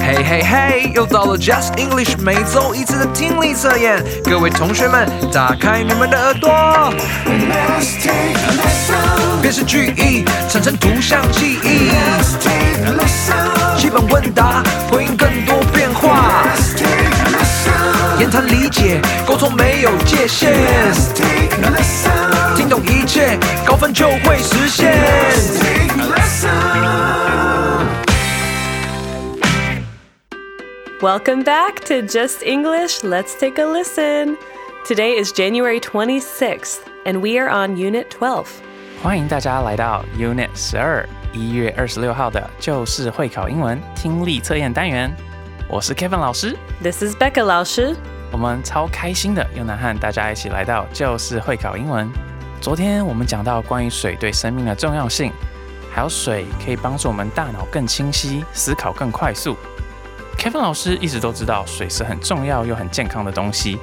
嘿嘿嘿，又到了 Just English 每周一次的听力测验，各位同学们，打开你们的耳朵。辨识句意，产生图像记忆。基本问答，回应更多变化。言谈理解，沟通没有界限。听懂一切，高分就会实现。Welcome back to Just English. Let's take a listen. Today is January 26th, and we are on Unit 12. 欢迎大家来到 Unit 十二，一月二十六号的就是会考英文听力测验单元。我是 Kevin 老师， This is Becca 老师。我们超开心的又能和大家一起来到就是会考英文。昨天我们讲到关于水对生命的重要性，还有水可以帮助我们大脑更清晰，思考更快速。 Kevin 老师一直都知道水是很重要又很健康的东西，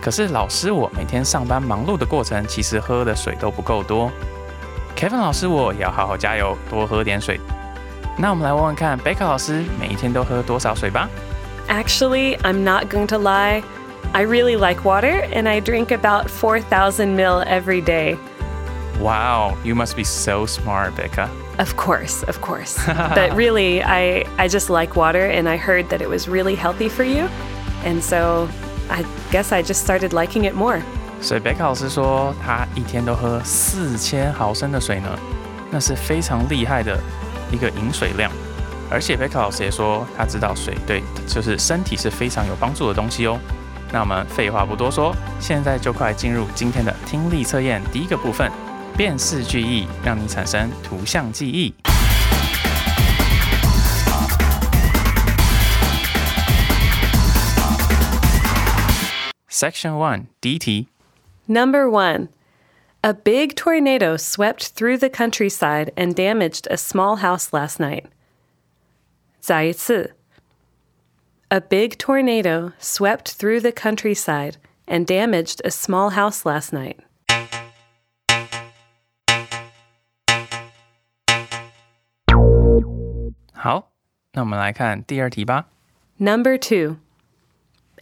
可是老师我每天上班忙碌的过程，其实喝的水都不够多。Kevin 老师我也要好好加油，多喝点水。那我们来问问看，贝克老师每一天都喝多少水吧？ Actually, I'm not going to lie. I really like water, and I drink about 4,000 mil every day. Wow, you must be so smart, Becca. Of course, of course. but really, I, I just like water, and I heard that it was really healthy for you. And so I guess I just started liking it more. 所以贝克老师说，他一天都喝四千毫升的水呢，那是非常厉害的一个饮水量。而且贝克老师也说，他知道水对就是身体是非常有帮助的东西哦。那我们废话不多说，现在就快进入今天的听力测验第一个部分，辨识句意，让你产生图像记忆。Section One 第一题。 Number one, a big tornado swept through the countryside and damaged a small house last night. 再一次. A big tornado swept through the countryside and damaged a small house last night. 好，那我们来看第二题吧。 Number two,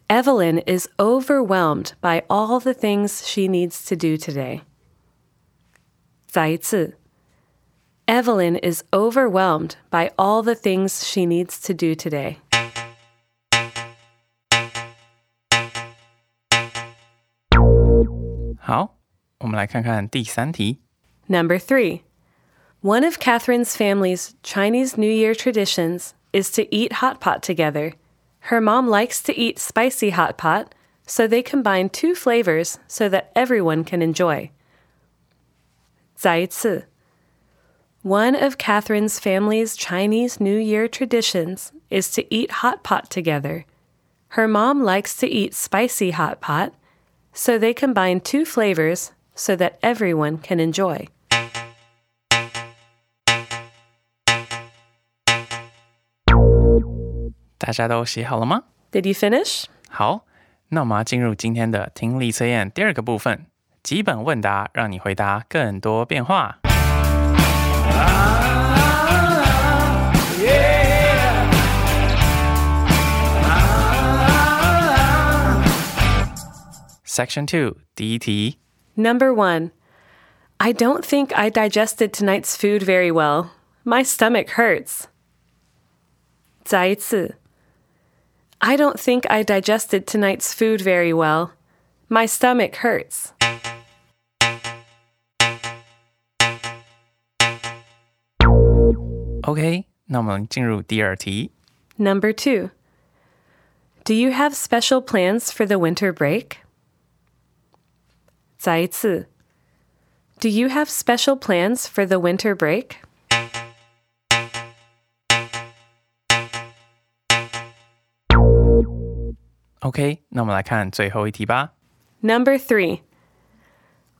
Evelyn is overwhelmed by all the things she needs to do today. 再一次. Evelyn is overwhelmed by all the things she needs to do today. 好，我们来看看第三题。 Number three, One of Catherine's family's Chinese New Year traditions is to eat hot pot together. Her mom likes to eat spicy hot pot, so they combine two flavors so that everyone can enjoy. 再次. One of Catherine's family's Chinese New Year traditions is to eat hot pot together. Her mom likes to eat spicy hot pot, so they combine two flavors so that everyone can enjoy. 大家都写好了吗？ Did you finish? 好，那我们要进入今天的听力测验第二个部分，基本问答，让你回答更多变化。Section Two 第一题， Number one, I don't think I digested tonight's food very well. My stomach hurts. 再一次. I don't think I digested tonight's food very well. My stomach hurts. ，OK，那我们进入第二题。 Number two, Do you have special plans for the winter break? 再一次. Do you have special plans for the winter break? OK，那我们来看最后一题吧。 Number three.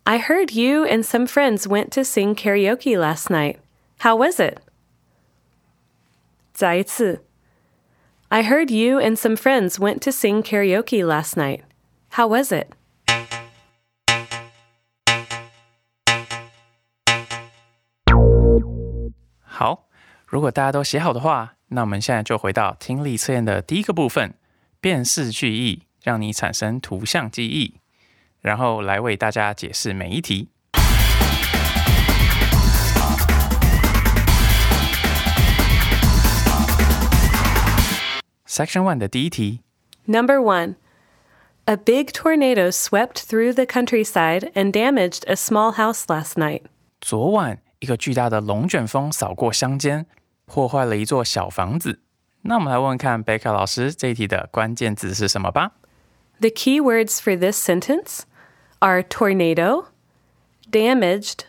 I heard you and some friends went to sing karaoke last night. How was it? 再一次. I heard you and some friends went to sing karaoke last night. How was it? 辨识句意，让你产生图像记忆，然后来为大家解释每一题。Section One 的第一题 Number one. A big tornado swept through the countryside and damaged a small house last night. 昨晚一个巨大的龙卷风扫过乡间，破坏了一座小房子。那我们来问问看贝卡老师这一题的关键字是什么吧。 The key words for this sentence are tornado, damaged,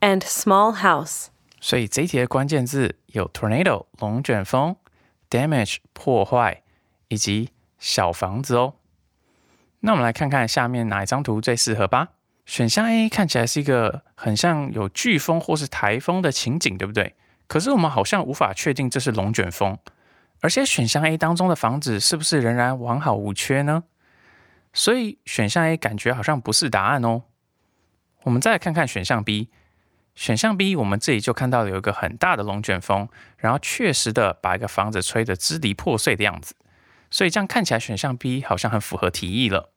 and small house. 所以这一题的关键字有 tornado 龙卷风、damage 破坏以及小房子哦。那我们来看看下面哪一张图最适合吧。选项 A 看起来是一个很像有飓风或是台风的情景，对不对？可是我们好像无法确定这是龙卷风， 而且选项 A 当中的房子是不是仍然完好无缺呢？所以选项 A 感觉好像不是答案哦。我们再来看看选项 B。选项 B，我们这里就看到有一个很大的龙卷风，然后确实的把一个房子吹得支离破碎的样子，所以这样看起来选项 B 好像很符合题意了。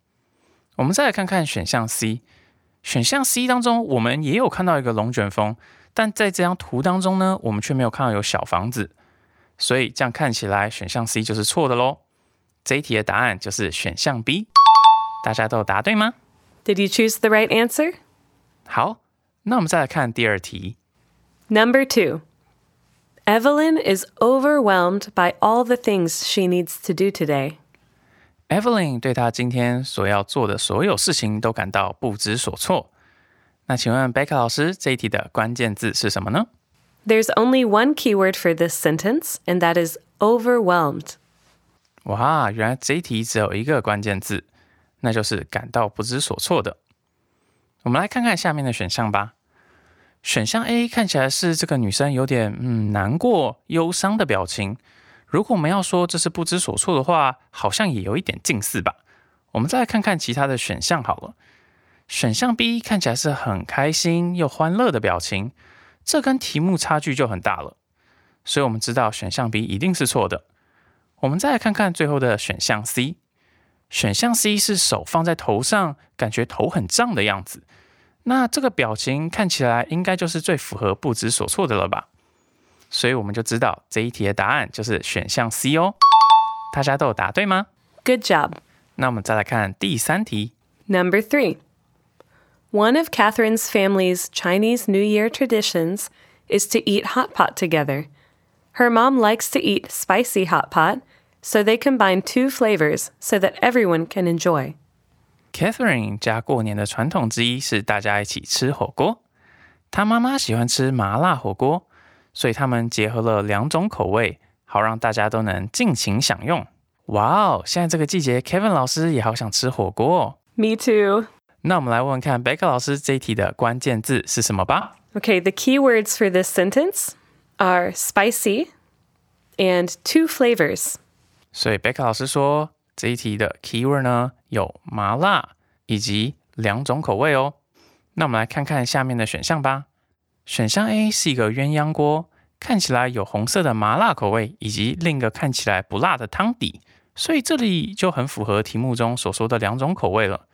我们再来看看选项 C，选项 C 当中我们也有看到一个龙卷风，但在这张图当中呢，我们却没有看到有小房子，所以这样看起来选项 C 就是错的喽。这一题的答案就是选项 B，大家都有答对吗？ Did you choose the right answer? 好，那我们再来看第二题。 Number two. Evelyn is overwhelmed by all the things she needs to do today. Evelyn 对她今天所要做的所有事情都感到不知所措。那请问贝卡老师，这一题的关键字是什么呢？ There's only one keyword for this sentence, and that is overwhelmed. 哇，原来这一题只有一个关键字，那就是感到不知所措的。我们来看看下面的选项吧。选项 A 看起来是这个女生有点嗯难过、忧伤的表情。如果我们要说这是不知所措的话，好像也有一点近似吧。我们再来看看其他的选项好了。选项 B 看起来是很开心又欢乐的表情，这跟题目差距就很大了。所以我们知道选项 B 一定是错的。我们再来看看最后的选项 C，选项 C 是手放在头上，感觉头很胀的样子。那这个表情看起来应该就是最符合不知所措的了吧？所以我们就知道这一题的答案就是选项 C 哦。大家都有答对吗？Good job. 那我们再来看第三题。Number three. One of Catherine's family's Chinese New Year traditions is to eat hot pot together. Her mom likes to eat spicy hot pot, so they combine two flavors so that everyone can enjoy. Catherine 家过年的传统之一是大家一起吃火锅。她妈妈喜欢吃麻辣火锅，所以他们结合了两种口味，好让大家都能尽情享用。哇哦！现在这个季节，Kevin 老师也好想吃火锅哦。 Me too. 那我们来问问看贝克老师这一题的关键字是什么吧。Okay, the key words for this sentence are spicy and two flavors. 所以贝克老师说这一题的 keyword 呢有麻辣以及两种口味哦。那我们来看看下面的选项吧。选项 A 是一个鸳鸯锅，看起来有红色的麻辣口味，以及另一个看起来不辣的汤底，所以这里就很符合题目中所说的两种口味了。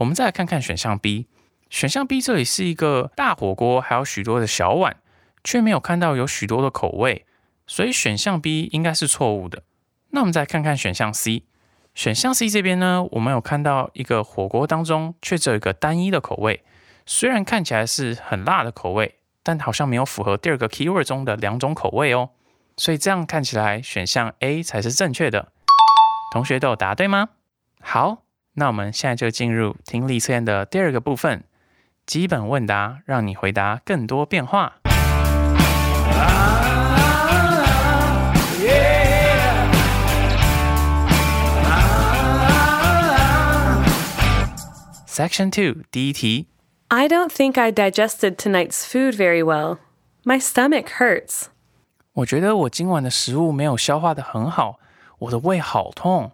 我们再来看看选项 B，选项 B 这里是一个大火锅，还有许多的小碗，却没有看到有许多的口味，所以选项 B 应该是错误的。那我们再看看选项 C，选项 C 这边呢，我们有看到一个火锅当中却只有一个单一的口味，虽然看起来是很辣的口味，但好像没有符合第二个 keyword 中的两种口味哦。所以这样看起来选项 A 才是正确的。同学都有答对吗？好，那我们现在就进入听力测验的第二个部分，基本问答，让你回答更多变化。 Section Two 第一题， I don't think I digested tonight's food very well. My stomach hurts. 我觉得我今晚的食物没有消化的很好，我的胃好痛。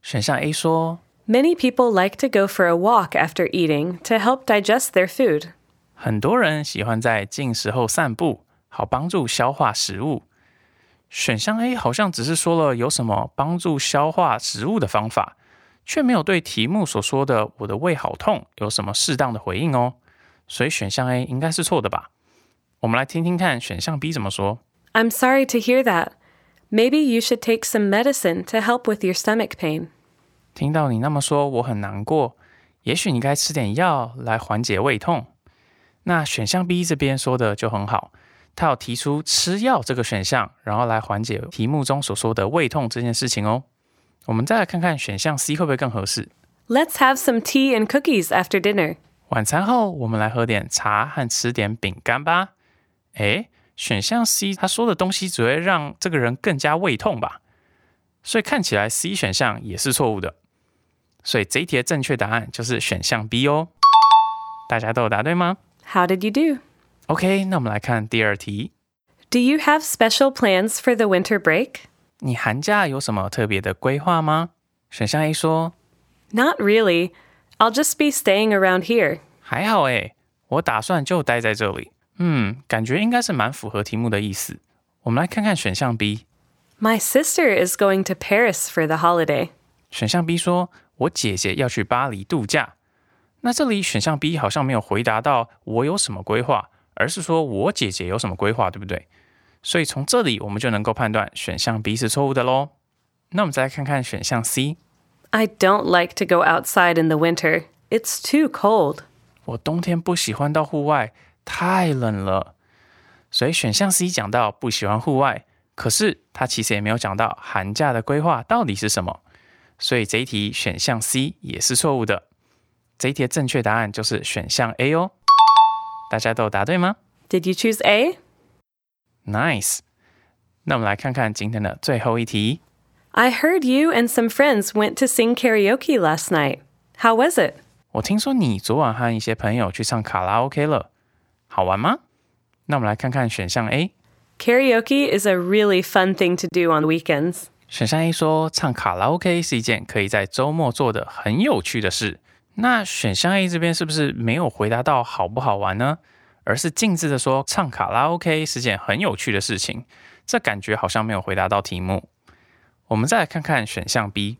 选项 A 说， Many people like to go for a walk after eating to help digest their food. 很多人喜欢在进食后散步，好帮助消化食物。 选项 A 好像只是说了有什么帮助消化食物的方法，却没有对题目所说的“我的胃好痛”有什么适当的回应哦。所以选项 A 应该是错的吧？我们来听听看选项 B 怎么说。I'm sorry to hear that. Maybe you should take some medicine to help with your stomach pain. 听到你那么说，我很难过。也许你该吃点药来缓解胃痛。那选项 B 这边说的就很好。他有提出吃药这个选项，然后来缓解题目中所说的胃痛这件事情哦。我们再来看看选项 C 会不会更合适？Let's have some tea and cookies after dinner。晚餐后，我们来喝点茶和吃点饼干吧。诶，选项 C 他说的东西只会让这个人更加胃痛吧？所以看起来 C 选项也是错误的。所以这一题的正确答案就是选项 B 哦。大家都有答对吗？How did you do？OK，那我们来看第二题。Do you have special plans for the winter break？你寒假有什么特别的规划吗？选项 A 说，Not really. I'll just be staying around here. 还好诶，我打算就待在这里。嗯，感觉应该是蛮符合题目的意思。我们来看看选项 B。My sister is going to Paris for the holiday. 选项 B 说， 我姐姐要去巴黎度假。那这里选项 B 好像没有回答到我有什么规划。而是说我姐姐有什么规划，对不对？所以从这里我们就能够判断选项 B 是错误的喽。那我们再来看看选项 C。I don't like to go outside in the winter. It's too cold. 我冬天不喜欢到户外，太冷了。所以选项 C 讲到不喜欢户外，可是他其实也没有讲到寒假的规划到底是什么。所以这一题选项 C 也是错误的。这一题的正确答案就是选项 A 哦。大家都答对吗？Did you choose A? Nice. 那我们来看看今天的最后一题。I heard you and some friends went to sing karaoke last night. How was it? 我听说你昨晚和一些朋友去唱卡拉 OK 了，好玩吗？那我们来看看选项 A。Karaoke is a really fun thing to do on weekends. 选项一说唱卡拉 OK 是一件可以在周末做的很有趣的事。那选项 A 这边是不是没有回答到好不好玩呢？而是径自的说唱卡拉 OK 是件很有趣的事情，这感觉好像没有回答到题目。我们再来看看选项 B。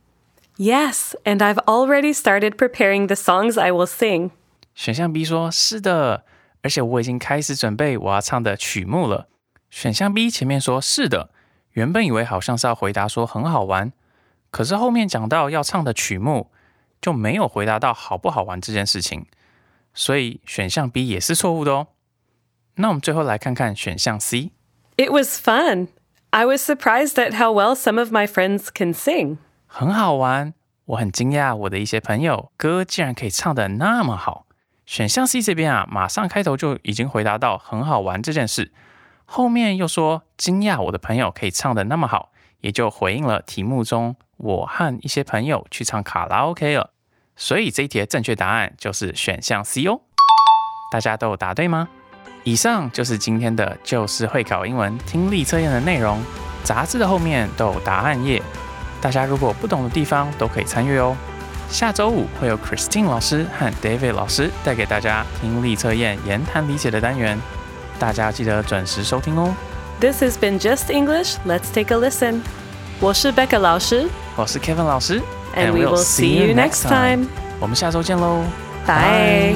Yes, and I've already started preparing the songs I will sing。选项 B 说是的，而且我已经开始准备我要唱的曲目了。选项 B 前面说是的，原本以为好像是要回答说很好玩，可是后面讲到要唱的曲目。就没有回答到好不好玩这件事情，所以选项 B 也是错误的哦。那我们最后来看看选项 C。It was fun. I was surprised at how well some of my friends can sing. 很好玩，我很惊讶我的一些朋友歌竟然可以唱的那么好。选项 C 这边啊，马上开头就已经回答到很好玩这件事，后面又说惊讶我的朋友可以唱得那么好，也就回应了题目中我和一些朋友去唱卡拉 OK 了。所以这一题的正确答案就是选项 C 哦，大家都有答对吗？以上就是今天的就是会考英文听力测验的内容，杂志的后面都有答案页，大家如果不懂的地方都可以参阅哦。下周五会有 Christine 老师和 David 老师带给大家听力测验言谈理解的单元，大家记得准时收听哦。This has been Just English. Let's take a listen. 我是 Becca 老师，我是 Kevin 老师。and we will see you next time. 我们下周见喽，拜。